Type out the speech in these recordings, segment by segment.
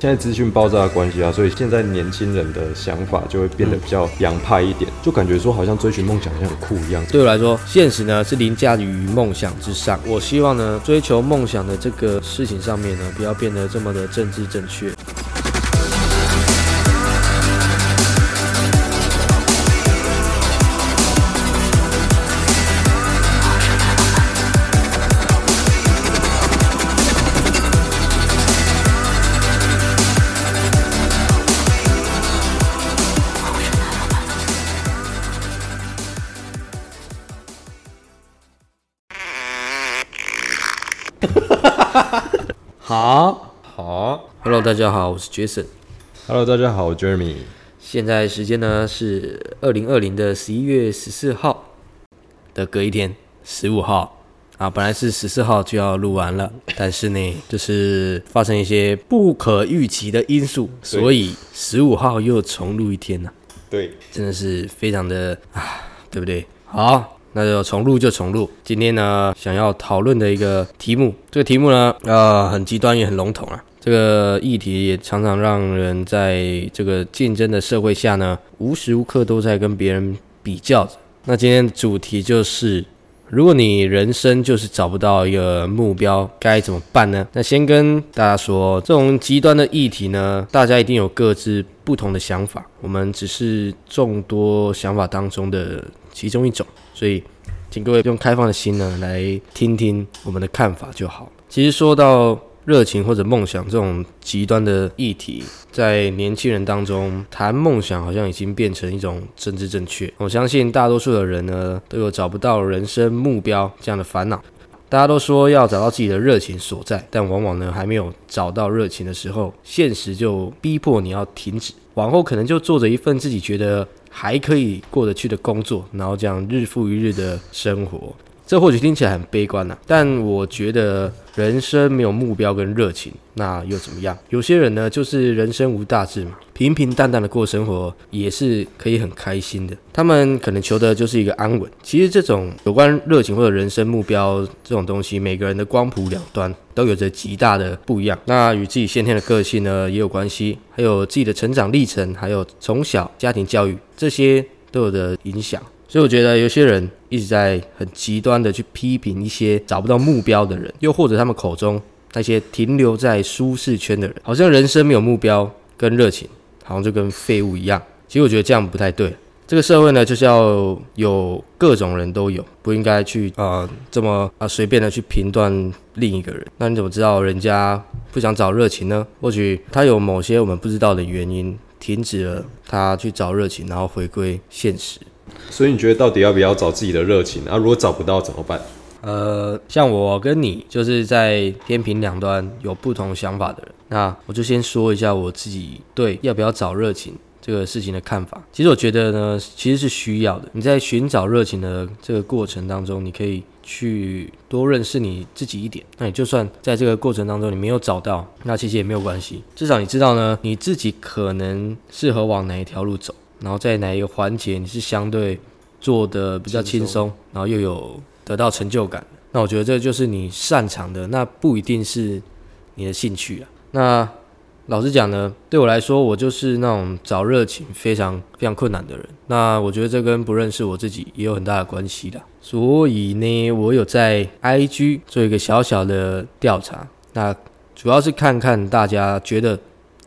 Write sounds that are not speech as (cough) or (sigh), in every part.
现在资讯爆炸的关系啊，所以现在年轻人的想法就会变得比较洋派一点，就感觉说好像追寻梦想像很酷一样。对我来说，现实呢是凌驾于梦想之上。我希望呢，追求梦想的这个事情上面呢，不要变得这么的政治正确。好。好，Hello，大家好，我是 Jason。，Hello，大家好，我 Jeremy。现在时间呢是二零二零的十一月十四号的隔一天，十五号。啊，本来是十四号就要录完了，但是呢，就是发生一些不可预期的因素，所以十五号又重录一天呢、对，真的是非常的啊，对不对？好，那就重录就重录。今天呢，想要讨论的一个题目，这个题目呢，呃，很极端也很笼统啊。这个议题也常常让人在这个竞争的社会下呢，无时无刻都在跟别人比较着。那今天的主题就是，如果你人生就是找不到一个目标，该怎么办呢？那先跟大家说，这种极端的议题呢，大家一定有各自不同的想法，我们只是众多想法当中的其中一种，所以请各位用开放的心呢来听听我们的看法就好。其实说到热情或者梦想这种极端的议题，在年轻人当中谈梦想好像已经变成一种政治正确。我相信大多数的人呢都有找不到人生目标这样的烦恼。大家都说要找到自己的热情所在，但往往呢还没有找到热情的时候，现实就逼迫你要停止。往后可能就做着一份自己觉得还可以过得去的工作，然后这样日复一日的生活。这或许听起来很悲观呐、但我觉得人生没有目标跟热情，那又怎么样？有些人呢，就是人生无大志嘛，平平淡淡的过生活也是可以很开心的。他们可能求的就是一个安稳。其实这种有关热情或者人生目标这种东西，每个人的光谱两端都有着极大的不一样。那与自己先天的个性呢也有关系，还有自己的成长历程，还有从小家庭教育这些都有的影响。所以我觉得有些人一直在很极端的去批评一些找不到目标的人，又或者他们口中那些停留在舒适圈的人，好像人生没有目标跟热情，好像就跟废物一样。其实我觉得这样不太对。这个社会呢，就是要有各种人都有，不应该去呃这么啊随便的去评断另一个人。那你怎么知道人家不想找热情呢？或许他有某些我们不知道的原因，停止了他去找热情，然后回归现实。所以你觉得到底要不要找自己的热情啊？如果找不到怎么办？呃，像我跟你就是在天平两端有不同想法的人，那我就先说一下我自己对要不要找热情这个事情的看法。其实我觉得呢，其实是需要的。你在寻找热情的这个过程当中，你可以去多认识你自己一点。那你就算在这个过程当中你没有找到，那其实也没有关系，至少你知道呢，你自己可能适合往哪一条路走，然后在哪一个环节你是相对做的比较轻轻松，然后又有得到成就感。那我觉得这就是你擅长的，那不一定是你的兴趣啊。那老实讲呢，对我来说，我就是那种找热情非常非常困难的人。那我觉得这跟不认识我自己也有很大的关系的。所以呢，我有在 IG 做一个小小的调查，那主要是看看大家觉得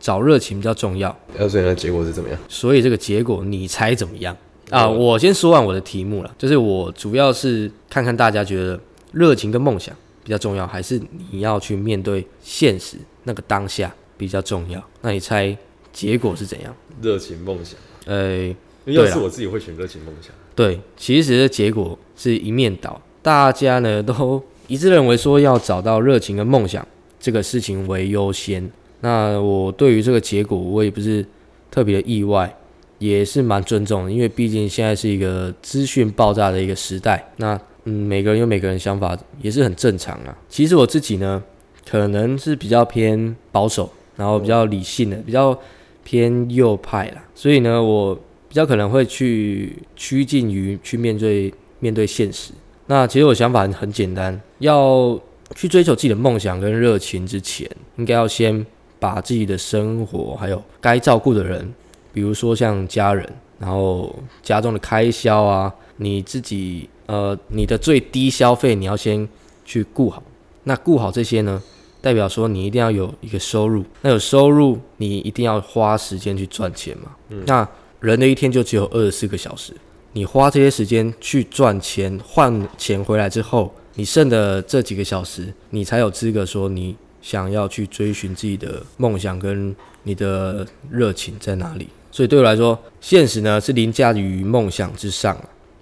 找热情比较重要，要，所以呢，结果是怎么样？所以这个结果你猜怎么样啊？我先说完我的题目了，就是我主要是看看大家觉得热情跟梦想比较重要，还是你要去面对现实那个当下比较重要？那你猜结果是怎样？热情梦想。呃，因为要是我自己会选热情梦想。对，其实的结果是一面倒，大家呢都一致认为说要找到热情跟梦想这个事情为优先。那我对于这个结果，我也不是特别的意外，也是蛮尊重的，因为毕竟现在是一个资讯爆炸的一个时代。那嗯，每个人有每个人想法，也是很正常啊。其实我自己呢，可能是比较偏保守，然后比较理性的，比较偏右派啦。所以呢，我比较可能会去趋近于去面对面对现实。那其实我想法很简单，要去追求自己的梦想跟热情之前，应该要先把自己的生活还有该照顾的人，比如说像家人，然后家中的开销啊，你自己呃你的最低消费你要先去顾好。那顾好这些呢，代表说你一定要有一个收入。那有收入，你一定要花时间去赚钱嘛。那人的一天就只有二十四个小时，你花这些时间去赚钱换钱回来之后，你剩的这几个小时，你才有资格说你想要去追寻自己的梦想跟你的热情在哪里。所以对我来说，现实呢是凌驾于梦想之上，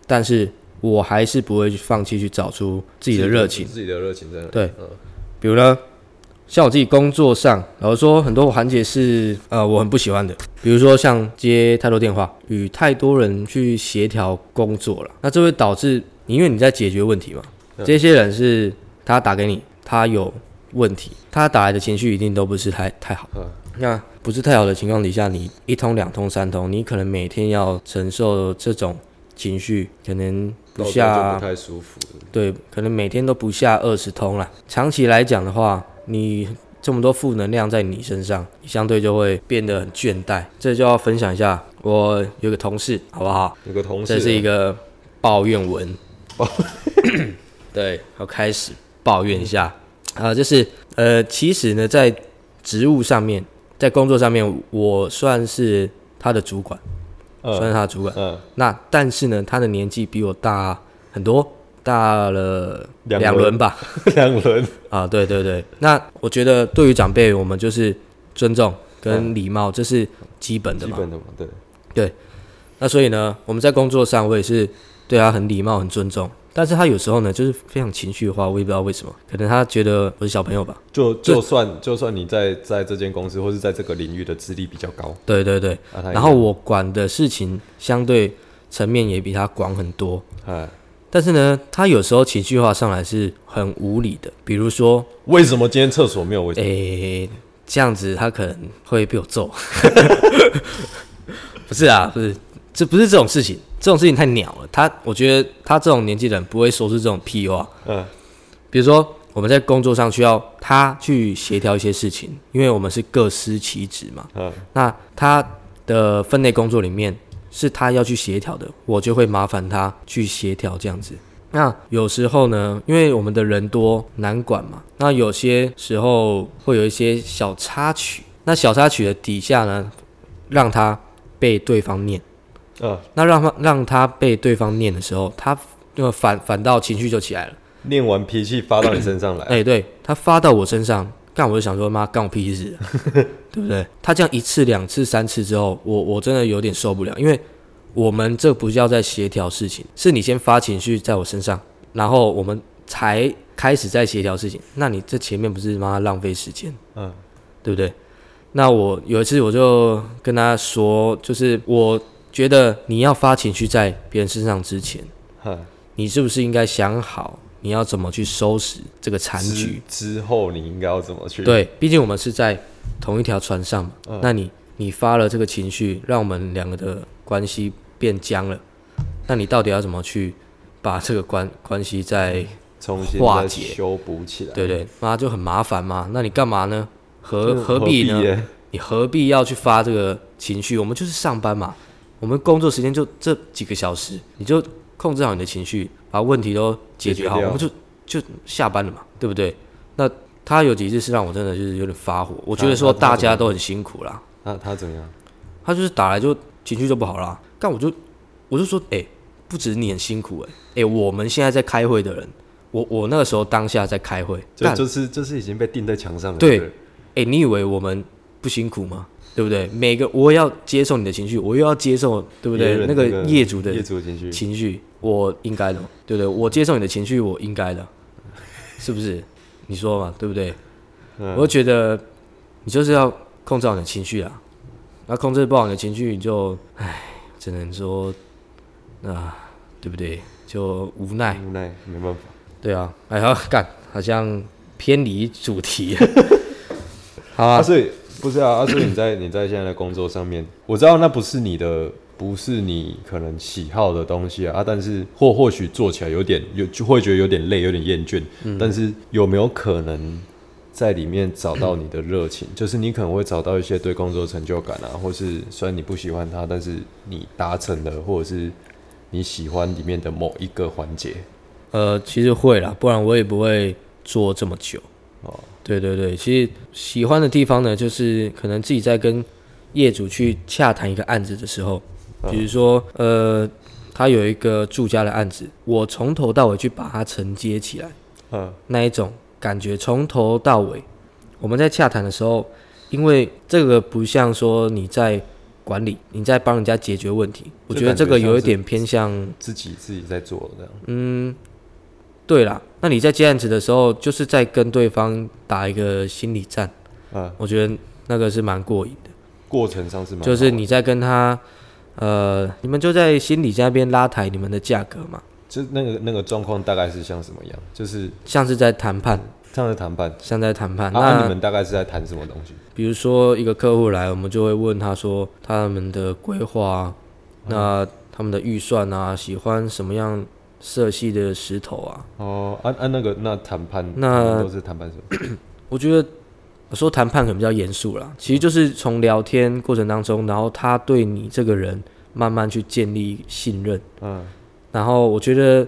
但是我还是不会去放弃去找出自己的热情。自己的热情在哪？对，比如呢，像我自己工作上，老实说很多环节是呃我很不喜欢的，比如说像接太多电话，与太多人去协调工作了，那这会导致因为你在解决问题嘛，这些人是他打给你，他有问题，他打来的情绪一定都不是太太好，那不是太好的情况底下，你一通两通三通，你可能每天要承受这种情绪，可能不下不太舒服。对，可能每天都不下二十通了。长期来讲的话，你这么多负能量在你身上，你相对就会变得很倦怠。这就要分享一下，我有个同事，好不好？有个同事，这是一个抱怨文。(laughs) 对，要开始抱怨一下啊，就是呃，其实呢，在职务上面，在工作上面，我算是他的主管，算是他的主管。嗯。那但是呢，他的年纪比我大很多。大了两轮吧，(laughs) 两轮啊，对对对。那我觉得对于长辈，我们就是尊重跟礼貌，这是基本的嘛。基本的嘛，对对。那所以呢，我们在工作上，我也是对他很礼貌、很尊重。但是他有时候呢，就是非常情绪化，我也不知道为什么，可能他觉得我是小朋友吧。就就算就算你在在这间公司或是在这个领域的资历比较高，对对对。然后我管的事情相对层面也比他广很多，哎。但是呢，他有时候情绪化上来是很无理的，比如说为什么今天厕所没有卫生？诶，这样子他可能会被我揍。(laughs) (laughs) 不是啊，不是，这不是这种事情，这种事情太鸟了。他，我觉得他这种年纪人不会说出这种屁话。嗯，比如说我们在工作上需要他去协调一些事情，因为我们是各司其职嘛。嗯，那他的分内工作里面。是他要去协调的，我就会麻烦他去协调这样子。那有时候呢，因为我们的人多难管嘛，那有些时候会有一些小插曲。那小插曲的底下呢，让他被对方念。嗯，那让他让他被对方念的时候，他就反反倒情绪就起来了。念完脾气发到你身上来。哎，对他发到我身上。干我就想说妈干我屁事，(laughs) 对不对？他这样一次两次三次之后，我我真的有点受不了，因为我们这不叫在协调事情，是你先发情绪在我身上，然后我们才开始在协调事情。那你这前面不是妈浪费时间，嗯，对不对？那我有一次我就跟他说，就是我觉得你要发情绪在别人身上之前，你是不是应该想好？你要怎么去收拾这个残局？之后你应该要怎么去？对，毕竟我们是在同一条船上嘛。那你你发了这个情绪，让我们两个的关系变僵了。那你到底要怎么去把这个关关系再重新化解、修补起来？对对，那就很麻烦嘛。那你干嘛呢？何何必呢？你何必要去发这个情绪？我们就是上班嘛，我们工作时间就这几个小时，你就控制好你的情绪。把问题都解决好，我们就就下班了嘛，对不对？那他有几次是让我真的就是有点发火，我觉得说大家都很辛苦啦。那他怎么样？他就是打来就情绪就不好啦。但我就我就说，哎，不止你很辛苦，哎哎，我们现在在开会的人，我我那个时候当下在开会，就就是就是已经被钉在墙上了。对，哎，你以为我们不辛苦吗？对不对？每个我要接受你的情绪，我又要接受，对不对？那个业主的业主的情绪情绪。我应该的，对不对？我接受你的情绪，我应该的，(laughs) 是不是？你说嘛，对不对？我觉得你就是要控制好你的情绪啊，那控制不好你的情绪，你就唉，只能说啊，对不对？就无奈，无奈，没办法。对啊，哎呀，干，好像偏离主题。(laughs) 好啊，所以不是啊，阿叔你在你在现在的工作上面，(coughs) 我知道那不是你的。不是你可能喜好的东西啊，但是或或许做起来有点有就会觉得有点累，有点厌倦。嗯但是有没有可能在里面找到你的热情，就是你可能会找到一些对工作成就感啊，或是虽然你不喜欢它，但是你达成了，或者是你喜欢里面的某一个环节。呃，其实会啦，不然我也不会做这么久。哦，对对对，其实喜欢的地方呢，就是可能自己在跟业主去洽谈一个案子的时候，比如说呃，他有一个住家的案子，我从头到尾去把它承接起来，嗯，那一种感觉，从头到尾，我们在洽谈的时候，因为这个不像说你在管理，你在帮人家解决问题，我觉得这个有一点偏向，自己自己在做这样。嗯，对啦，那你在接案子的时候，就是在跟对方打一个心理战，嗯，我觉得那个是蛮过瘾的。过程上是蛮好就是你在跟他，呃，你们就在心理那边拉抬你们的价格嘛，就那个那个状况大概是像什么样？就是像是在谈判，这样的谈判。像在谈判。啊，那那你们大概是在谈什么东西？比如说一个客户来，我们就会问他说他们的规划啊，那他们的预算啊，喜欢什么样色系的石头啊？哦，按、按、那个那谈判，那都是谈判什么？(coughs) 我觉得我说谈判可能比较严肃啦，其实就是从聊天过程当中，然后他对你这个人慢慢去建立信任。嗯，然后我觉得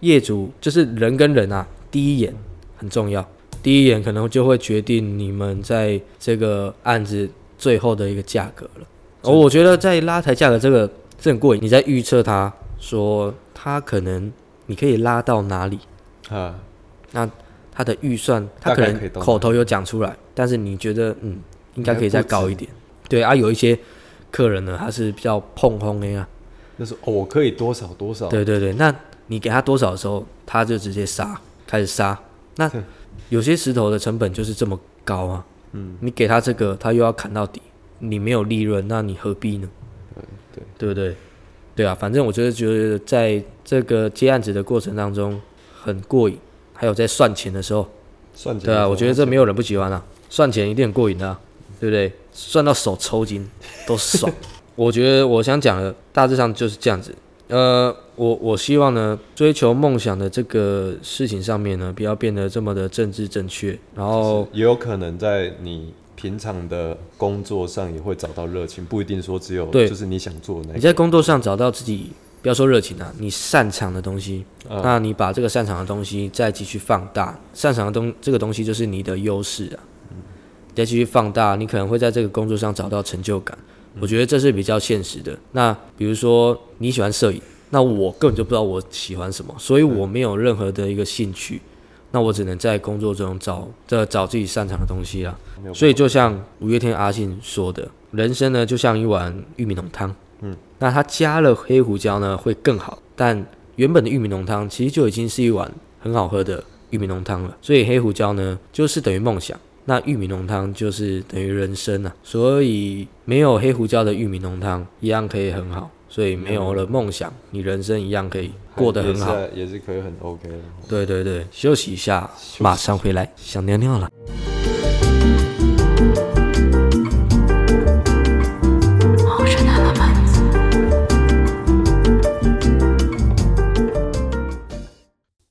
业主就是人跟人啊，第一眼很重要，第一眼可能就会决定你们在这个案子最后的一个价格了。哦我觉得在拉抬价格这个是很过瘾，你在预测他说他可能你可以拉到哪里，啊，那他的预算他可能口头有讲出来，但是你觉得嗯应该可以再高一点。对啊，有一些客人呢他是比较碰轰的啊，那是哦，我可以多少多少？对对对，那你给他多少的时候，他就直接杀，开始杀。那有些石头的成本就是这么高啊，嗯，你给他这个，他又要砍到底，你没有利润，那你何必呢？对，对不对？对啊，反正我觉得觉得在这个接案子的过程当中很过瘾，还有在算钱的时候，算钱对啊，我觉得这没有有人不喜欢啊，算钱一定很过瘾的、啊，对不对？算到手抽筋都爽。(laughs) 我觉得我想讲的大致上就是这样子。呃，我我希望呢，追求梦想的这个事情上面呢，不要变得这么的政治正确，然后也有可能在你平常的工作上也会找到热情，不一定说只有对就是你想做的那。你在工作上找到自己，不要说热情啊，你擅长的东西，嗯那你把这个擅长的东西再继续放大，擅长的东这个东西就是你的优势啊，你再继续放大，你可能会在这个工作上找到成就感。我觉得这是比较现实的。那比如说你喜欢摄影，那我根本就不知道我喜欢什么，所以我没有任何的一个兴趣，那我只能在工作中找这找自己擅长的东西啦。所以就像五月天阿信说的，人生呢就像一碗玉米浓汤，嗯，那它加了黑胡椒呢会更好，但原本的玉米浓汤其实就已经是一碗很好喝的玉米浓汤了，所以黑胡椒呢就是等于梦想。那玉米浓汤就是等于人生啊，所以没有黑胡椒的玉米浓汤一样可以很好，所以没有了梦想，你人生一样可以过得很好。也是，也是可以很 OK 的。对对对，休息一下，息马上回来，想尿尿了。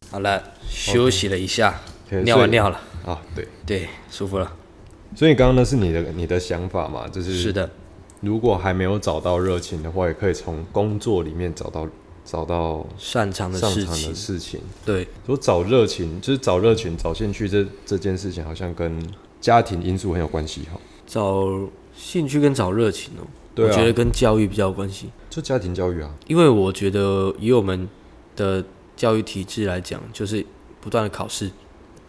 好了，休息了一下尿完尿了，啊，对，对，舒服了。所以刚刚那是你的你的想法嘛？就是是的，如果还没有找到热情的话，也可以从工作里面找到找到擅长的擅长的事情。对，说找热情，就是找热情、找兴趣这这件事情，好像跟家庭因素很有关系哈。找兴趣跟找热情哦、我觉得跟教育比较有关系，就家庭教育啊，因为我觉得以我们的教育体制来讲，就是不断的考试，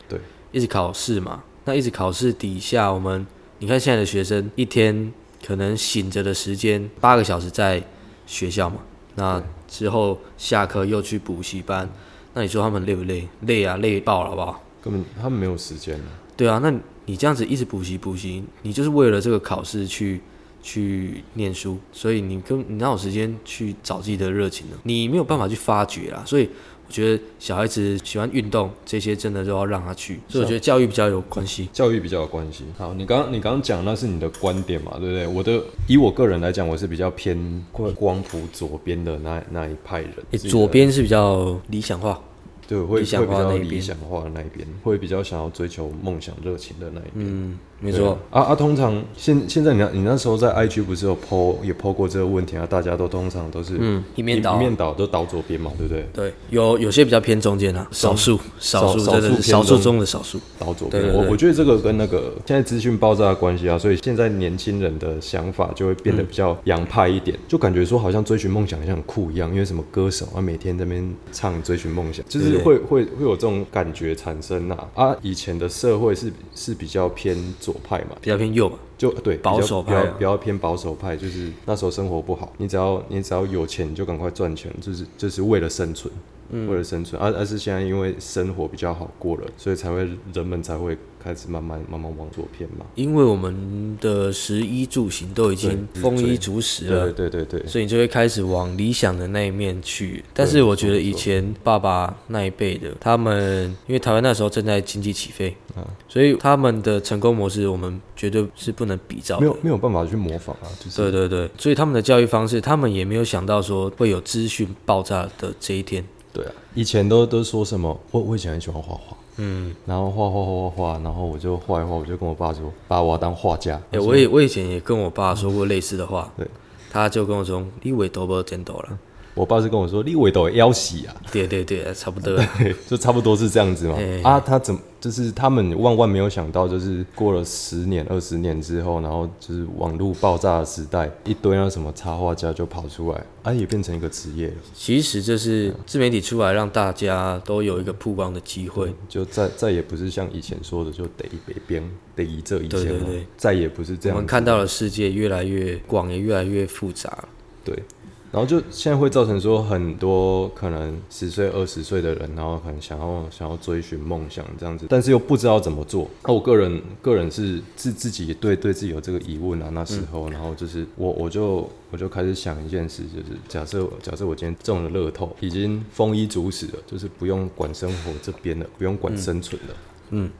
对，一直考试嘛。那一直考试底下，我们你看现在的学生一天可能醒着的时间八个小时在学校嘛，那之后下课又去补习班，那你说他们累不累？累啊，累爆了，好不好？根本他们没有时间了。对啊，那你这样子一直补习补习，你就是为了这个考试去去念书，所以你跟你哪有时间去找自己的热情呢？你没有办法去发掘啦。所以我觉得小孩子喜欢运动这些，真的都要让他去。所以我觉得教育比较有关系。教育比较有关系。好，你刚你刚刚讲那是你的观点嘛，对不对？我的以我个人来讲，我是比较偏光谱左边的那那一派人。左边是比较理想化，对，会会比较理想化的那一边，会比较想要追求梦想热情的那一边。嗯，没对错，啊啊！通常现现在你那你那时候在 IG 不是有 PO 也 PO 过这个问题啊？大家都通常都是嗯，一面倒一，面倒都倒左边嘛，对不对？对，有有些比较偏中间啊，少数少数少真的是少数少数中中的少数。倒左边。我我觉得这个跟那个现在资讯爆炸的关系啊，所以现在年轻人的想法就会变得比较洋派一点，就感觉说好像追寻梦想好像很酷一样，因为什么歌手啊每天在那边唱追寻梦想，就是会会会有这种感觉产生呐、啊。啊，以前的社会是是比较偏左派嘛，比较偏右嘛，就对保守派啊。比较比较偏保守派，就是那时候生活不好，你只要你只要有钱，就赶快赚钱，就是就是为了生存，嗯为了生存。而、而是现在因为生活比较好过了，所以才会人们才会开始慢慢慢慢往左偏嘛。因为我们的食衣住行都已经丰衣足食对了，对对对，所以你就会开始往理想的那一面去。但是我觉得以前爸爸那一辈的，他们因为台湾那时候正在经济起飞，啊所以他们的成功模式我们绝对是不能比照的。没有没有办法去模仿啊，就是对对对，所以他们的教育方式，他们也没有想到说会有资讯爆炸的这一天。对啊，以前都都说什么，我我以前很喜欢画画。嗯，然后画画画画画，然后我就画一画，我就跟我爸说，爸，我要当画家。哎、我也我以前也跟我爸说过类似的话，对，他就跟我说：“你为多不见多了。我爸是跟我说，你尾都要洗啊。”对对对，差不多。(laughs) 就差不多是这样子嘛。哎啊，他怎么就是他们万万没有想到，就是过了十年、二十年之后，然后就是网络爆炸的时代，一堆那什么插画家就跑出来，啊，也变成一个职业了，其实就是自媒体出来，让大家都有一个曝光的机会。就再再也不是像以前说的，就得一北边得一这一线嘛对对对，再也不是这样。我们看到的世界越来越广，也越来越复杂。对。然后就现在会造成说很多可能十岁、二十岁的人，然后可能想要想要追寻梦想这样子，但是又不知道怎么做。那我个人个人是自自己对对自己有这个疑问啊，那时候，然后就是我我就我就开始想一件事，就是假设假设我今天中了乐透，已经丰衣足食了，就是不用管生活这边了，不用管生存了。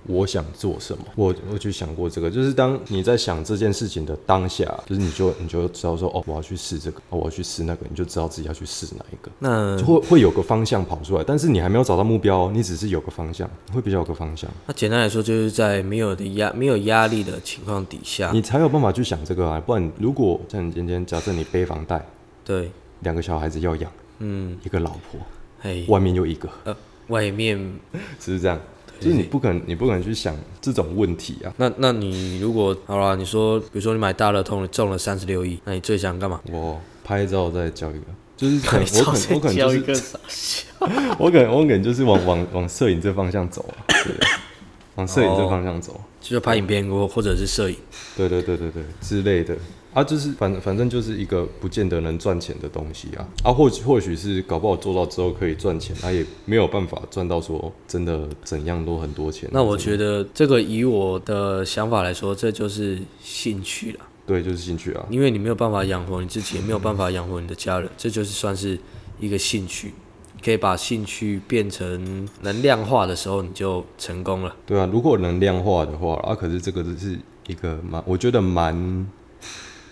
我想做什么？我我去想过这个，就是当你在想这件事情的当下，就是你就你就知道说，哦，我要去试这个，哦，我要去试那个，你就知道自己要去试哪一个，那就会会有个方向跑出来，但是你还没有找到目标哦，你只是有个方向，会比较有个方向，那简单来说，就是在没有的压没有压力的情况底下，你才有办法去想这个啊。不然，如果像你今天假设你背房贷，对，两个小孩子要养，嗯，一个老婆，嘿，外面又一个，呃，外面 (laughs) 是不是这样？就是你不可能，你不可能去想这种问题啊。那那你如果好啦，你说比如说你买大乐透你中了三十六亿，那你最想干嘛？我拍照再交一个，就是可能我可能我可能交就是。我可能 (laughs) 我可能就是往往往摄影这方向走啊，对，往摄影这方向走，就是拍影片或或者是摄影，对对对对对之类的啊，就是反反正就是一个不见得能赚钱的东西啊啊，或许或许是搞不好做到之后可以赚钱，他、也没有办法赚到说真的怎样都很多钱。那我觉得这个以我的想法来说，这就是兴趣了，对，就是兴趣啊，因为你没有办法养活你自己，也没有办法养活你的家人，这就是算是一个兴趣。可以把兴趣变成能量化的时候，你就成功了。对啊，如果能量化的话啊，可是这个是一个蛮，我觉得蛮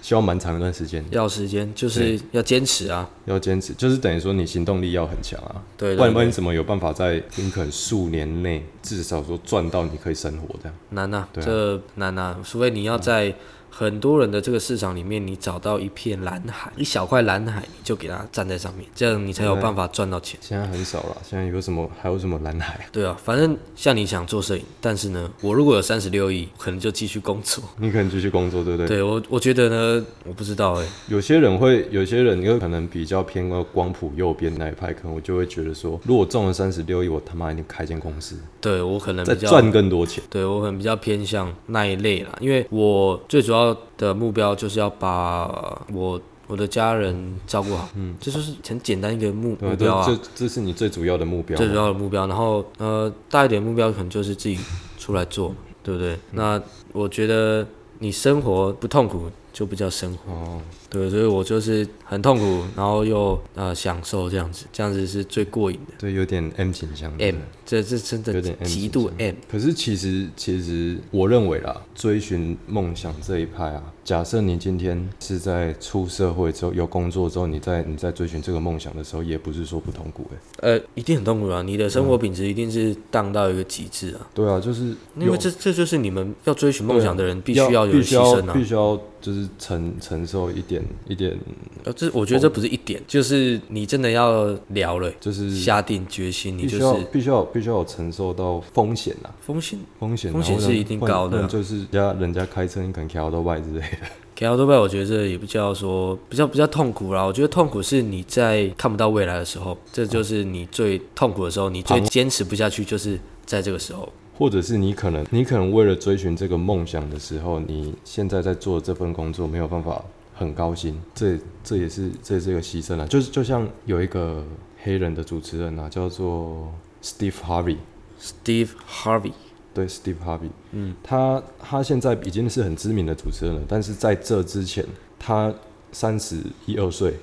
需要蛮长一段时间，要时间，就是要坚持啊。要坚持，就是等于说你行动力要很强啊。对不然不然你怎么有办法在你可能数年内至少说赚到你可以生活这样？难啊，對啊这难啊、除非你要在很多人的这个市场里面，你找到一片蓝海，一小块蓝海，你就给它站在上面，这样你才有办法赚到钱。现在很少了，现在有什么还有什么蓝海？对啊，反正像你想做摄影，但是呢，我如果有三十六亿，可能就继续工作。你可能继续工作，对不对？对我，我觉得呢，我不知道哎、有些人会，有些人有可能比较偏光谱右边那一派，可能我就会觉得说，如果中了三十六亿，我他妈一定开间公司，对我可能赚更多钱。对我可能比较偏向那一类啦，因为我最主要的目标就是要把我我的家人照顾好，嗯，这就是很简单一个目？目标啊这，这这是你最主要的目标最主。要的目标。然后呃，大一点目标可能就是自己出来做，对不对？那我觉得你生活不痛苦，就不叫生活。哦，对，所以我就是很痛苦，然后又呃享受这样子，这样子是最过瘾的。对，有点 M 倾向 M，这这真的有点极度 M。可是其实其实我认为啦，追寻梦想这一派啊，假设你今天是在出社会之后有工作之后，你在你在追寻这个梦想的时候，也不是说不痛苦哎、呃，一定很痛苦啊！你的生活品质一定是荡到一个极致啊，对啊，就是因为有这这就是你们要追寻梦想的人必须要要有的牺牲啊必。须要就是承承受一点一点，呃，这我觉得这不是一点，就是你真的要聊了，就是下定决心，你必须要就是必须要必须要有承受到风险啊，风险。风险风险是一定高的啊就是人家人家开车你可能开到外之类的，(laughs) 开奥多拜，我觉得这也不叫说比较比较痛苦啦。我觉得痛苦是你在看不到未来的时候，这就是你最痛苦的时候，你最坚持不下去，就是在这个时候。或者是你可能你可能为了追寻这个梦想的时候，你现在在做这份工作没有办法很高薪，这这也是这也是一个牺牲啊。就是就像有一个黑人的主持人啊，叫做 Steve Harvey，Steve Harvey，对，Steve Harvey，嗯，他他现在已经是很知名的主持人了，但是在这之前，他三十一二岁，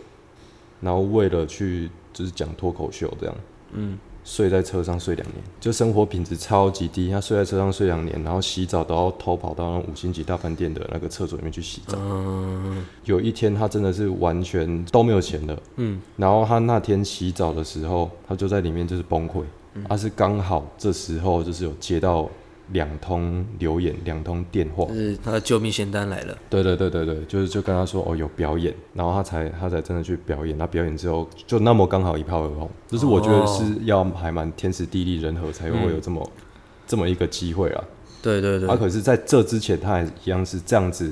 然后为了去就是讲脱口秀这样，嗯，睡在车上睡两年，就生活品质超级低。他睡在车上睡两年，然后洗澡都要偷跑到那五星级大饭店的那个厕所里面去洗澡。嗯有一天，他真的是完全都没有钱了，嗯，然后他那天洗澡的时候，他就在里面就是崩溃。他是刚好这时候就是有接到两通留言，两通电话就，是他的救命仙丹来了。对对对对对，就是就跟他说哦有表演，然后他才他才真的去表演。他表演之后就那么刚好一炮而红，就是我觉得是要还蛮天时地利人和才会有这么、这么一个机会啊。对对对，啊，可是在这之前他还一样是这样子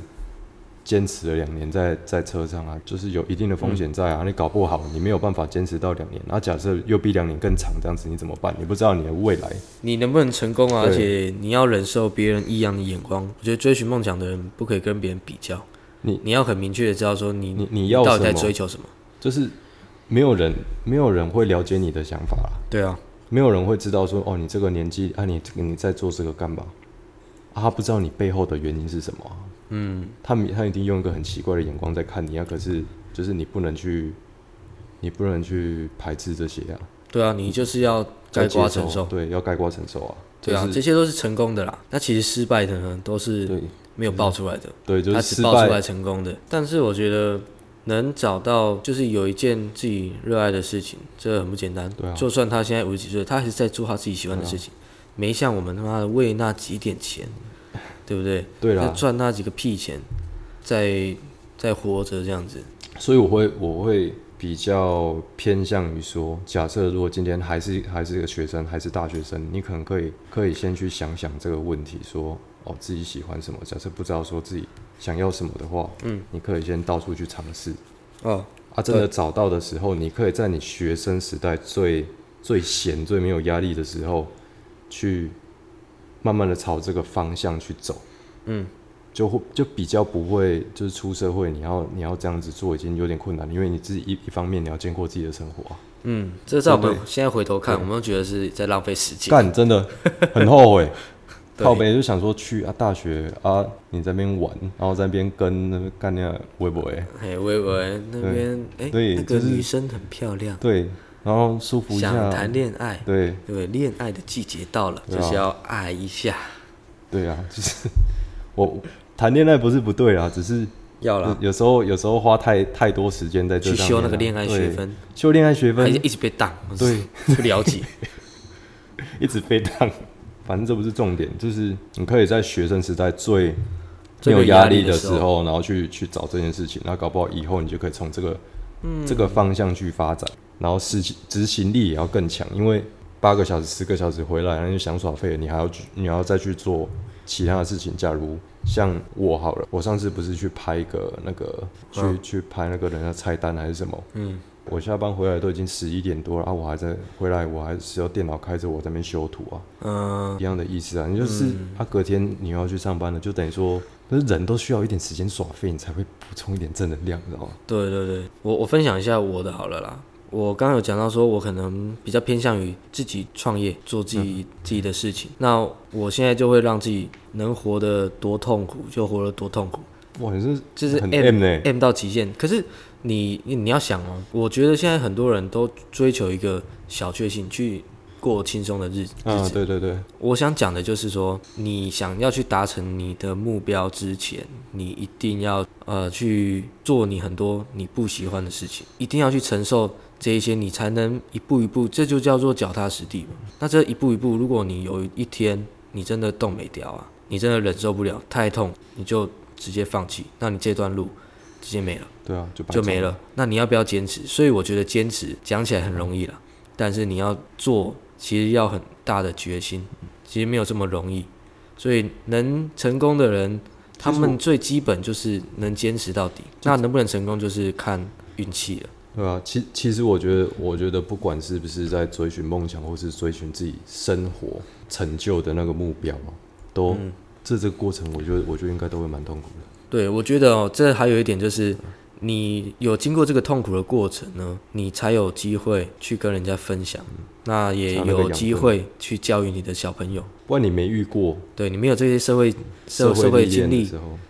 坚持了两年在在车上啊，就是有一定的风险在啊。你搞不好你没有办法坚持到两年，那假设又比两年更长这样子，你怎么办？你不知道你的未来。你能不能成功啊？而且你要忍受别人异样的眼光。我觉得追寻梦想的人不可以跟别人比较，你你要很明确的知道说你你你要到底在追求什么。就是没有人没有人会了解你的想法啦。对啊，没有人会知道说，哦，你这个年纪啊，你你在做这个干嘛？啊，他不知道你背后的原因是什么啊、嗯，他们他一定用一个很奇怪的眼光在看你啊。可是就是你不能去，你不能去排斥这些啊，对啊，你就是要该盖瓜承受。对，要盖瓜承受啊。对啊，这些都是成功的啦。那其实失败的呢，都是没有爆出来的，对，就是失他只爆出来，成功的。但是我觉得能找到就是有一件自己热爱的事情，这很不简单。对啊就算他现在五十几岁，他还是在做他自己喜欢的事情，没像我们他妈的为那几点钱，对不对？在对啦。赚那几个屁钱，在在活着这样子。所以我会我会比较偏向于说，假设如果今天还是还是一个学生，还是大学生，你可能可以可以先去想想这个问题，说哦自己喜欢什么。假设不知道说自己想要什么的话，嗯，你可以先到处去尝试。哦，啊，真的找到的时候，你可以在你学生时代最最闲、最没有压力的时候，去慢慢的朝这个方向去走。嗯，就会就比较不会，就是出社会你要你要这样子做已经有点困难，因为你自己一一方面你要兼顾自己的生活啊。嗯，这在我们现在回头看，我们都觉得是在浪费时间。干，真的很后悔。(laughs) 对靠北就想说去啊大学啊，你在那边玩，然后在那边跟那边干那个微博哎，哎，微博那边哎，对那个就是女生很漂亮，对，然后舒服一想下，谈恋爱，对。对，恋爱的季节到了，就是要爱一下，对啊，就是我谈恋爱不是不对啊，只是要了有有时候有时候花太太多时间在这去修那个恋爱学分，修恋爱学分。一直被挡，对，不了解。(laughs) 一直被当，反正这不是重点，就是你可以在学生时代最没最有有压力的时候，然后去去找这件事情，然后搞不好以后你就可以从这个、嗯这个方向去发展，然后实执行力也要更强，因为八个小时、十个小时回来，那就想耍废了，你还要去你要再去做其他的事情。假如像我好了，我上次不是去拍一个那个去、嗯去拍那个人家菜单还是什么，嗯，我下班回来都已经十一点多了啊，我还在回来，我还是要电脑开着我在那边修图啊，嗯，一样的意思啊。你就是、啊，隔天你又要去上班了，就等于说，可是人都需要一点时间耍废，你才会补充一点正能量，你知道吗？对对对，我我分享一下我的好了啦。我刚刚有讲到说，我可能比较偏向于自己创业，做自己、自己的事情。那我现在就会让自己能活得多痛苦就活得多痛苦，哇，你是就是很 M M 呢、M 到极限。可是你你你要想哦，我觉得现在很多人都追求一个小确幸，去过轻松的日子。日啊，对对对，我想讲的就是说，你想要去达成你的目标之前，你一定要呃去做你很多你不喜欢的事情，一定要去承受这一些，你才能一步一步，这就叫做脚踏实地嘛。那这一步一步，如果你有一天你真的动没掉啊，你真的忍受不了，太痛，你就直接放弃，那你这段路直接没了。对啊，就就没。了。那你要不要坚持？所以我觉得坚持讲起来很容易了，但是你要做，其实要很大的决心，其实没有这么容易。所以能成功的人，他们最基本就是能坚持到底。那能不能成功，就是看运气了。对啊，其其实我觉得，我觉得不管是不是在追寻梦想，或是追寻自己生活成就的那个目标啊，都、嗯这这个过程，我觉得我觉得应该都会蛮痛苦的。对，我觉得哦，这还有一点就是，你有经过这个痛苦的过程呢，你才有机会去跟人家分享，那也有机会去教育你的小朋友。不然你没遇过对你没有这些社会社社会经历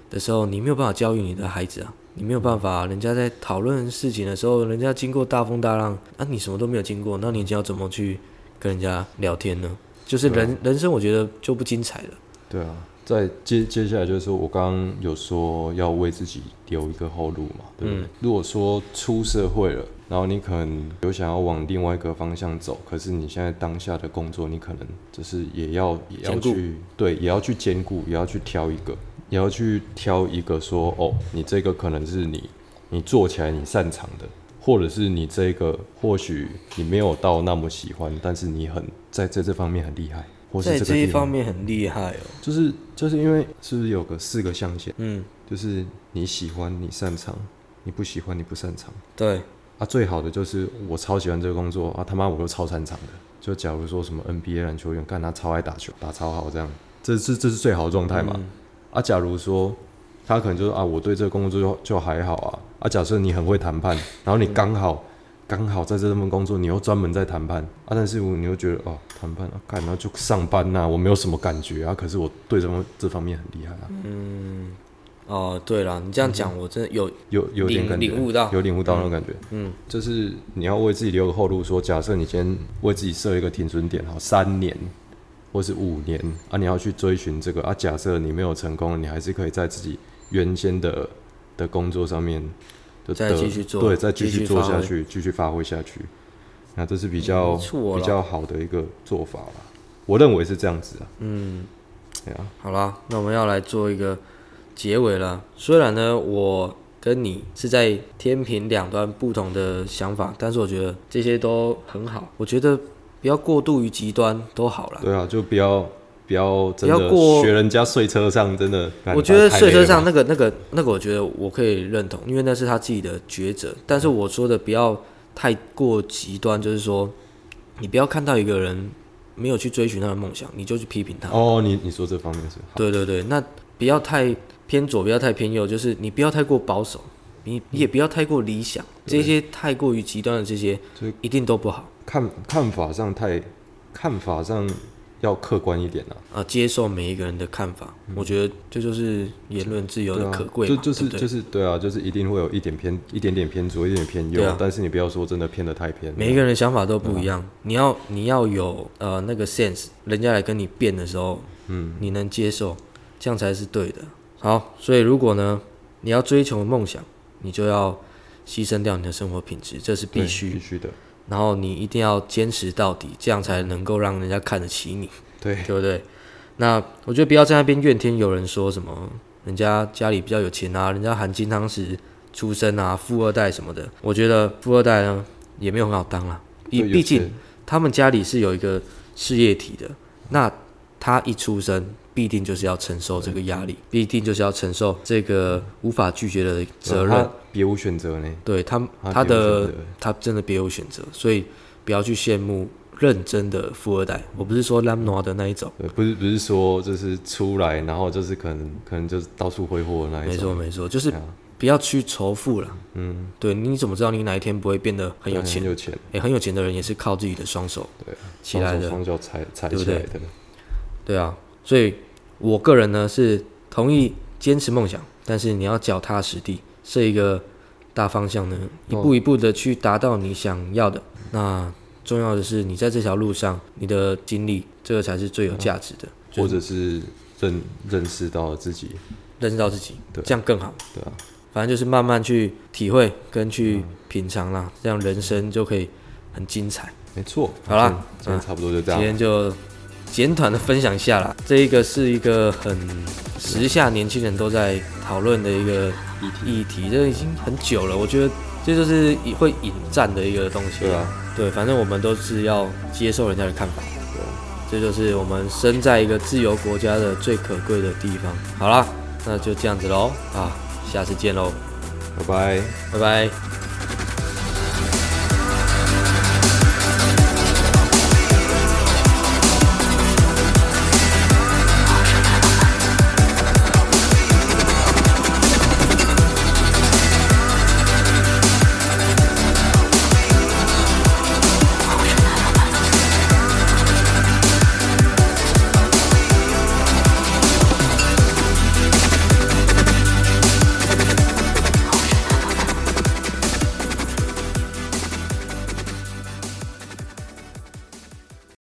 的时候，你没有办法教育你的孩子啊，你没有办法，人家在讨论事情的时候，人家经过大风大浪，啊，你什么都没有经过，那你要怎么去跟人家聊天呢？就是人、人生，我觉得就不精彩了。对啊，再接接下来就是说我刚刚有说要为自己留一个后路嘛，对不对？嗯如果说出社会了，然后你可能有想要往另外一个方向走，可是你现在当下的工作，你可能就是也要也要去对，也要去兼顾，也要去挑一个，也要去挑一个说哦，你这个可能是你你做起来你擅长的。或者是你这个，或许你没有到那么喜欢，但是你很在在这方面很厉害，或是在这一方方面很厉害哦。就是就是因为是不是有个四个象限，嗯，就是你喜欢你擅长，你不喜欢你不擅长对，啊。最好的就是我超喜欢这个工作啊，他妈我又超擅长的。就假如说什么 NBA 篮球员，干他超爱打球，打超好这样，这是这是最好的状态嘛。嗯啊，假如说他可能就是啊，我对这个工作就就还好啊。啊，假设你很会谈判，然后你刚好刚好在这份工作，你又专门在谈判啊，但是你又觉得哦，谈判啊，干然后就上班呐、我没有什么感觉啊，可是我对这方这方面很厉害啊，嗯哦，对了，你这样讲，我真的有，有有点领感觉，领悟到。有领悟到那种感觉，嗯，就是你要为自己留个后路说假设你今天为自己设一个停损点，好，三年或是五年啊，你要去追寻这个啊，假设你没有成功，你还是可以在自己原先的的工作上面的再的继续做对，再继继续做下去，继续发挥下去。那这是比较、比较好的一个做法啦，我认为是这样子啊。嗯，对啊，好啦，那我们要来做一个结尾了。虽然呢，我跟你是在天平两端不同的想法，但是我觉得这些都很好。我觉得不要过度于极端都好了。对啊，就不要不要真的不要过学人家睡车上，真的。我觉得睡车上那个、那个、那个，我觉得我可以认同，因为那是他自己的抉择。但是我说的不要太过极端，就是说，你不要看到一个人没有去追寻他的梦想，你就去批评他。哦，你你说这方面是好，对对对，那不要太偏左，不要太偏右，就是你不要太过保守，你你也不要太过理想，这些太过于极端的这些就是一定都不好。看看法上太看法上要客观一点啊。啊，接受每一个人的看法，我觉得这就是言论自由的可贵嘛，就就是就是对啊，就是一定会有一点偏一点点偏左，一点点偏右，对啊但是你不要说真的偏的太偏。每一个人的想法都不一样，你要你要有呃那个 sense，人家来跟你辩的时候，嗯，你能接受，这样才是对的。好，所以如果呢，你要追求梦想，你就要牺牲掉你的生活品质，这是必须必。须的，然后你一定要坚持到底，这样才能够让人家看得起你，对对不对？那我觉得不要在那边怨天尤人，说什么人家家里比较有钱啊，人家含金汤匙出生啊，富二代什么的。我觉得富二代呢也没有很好当啦，毕毕竟他们家里是有一个事业体的，那他一出生必定就是要承受这个压力，必定就是要承受这个无法拒绝的责任。他别无选择呢。对他他他的他真的别无选择，所以不要去羡慕认真的富二代。我不是说 lam noa 的那一种，对，不是不是说就是出来，然后就是可能可能就是到处挥霍的那一种。没错没错，就是不要去仇富了。嗯，对，你怎么知道你哪一天不会变得很有钱很？有钱，诶，很有钱的人也是靠自己的双手对啊，起来的。双脚踩踩对不对起来的。对啊，所以我个人呢是同意坚持梦想，但是你要脚踏实地，设一个大方向呢，一步一步的去达到你想要的。那重要的是，你在这条路上，你的经历，这个才是最有价值的。或者是认认识到了自己，认识到自己，对这样更好。对啊，反正就是慢慢去体会跟去品尝啦，这样人生就可以很精彩。没错。好啦今天差不多就这样今。天就简短的分享一下啦，这一个是一个很时下年轻人都在讨论的一个议题，议题这已经很久了，我觉得这就是会引战的一个东西。对啊，对，反正我们都是要接受人家的看法，这就是我们身在一个自由国家的最可贵的地方。好啦，那就这样子喽，啊，下次见喽，拜拜。拜拜。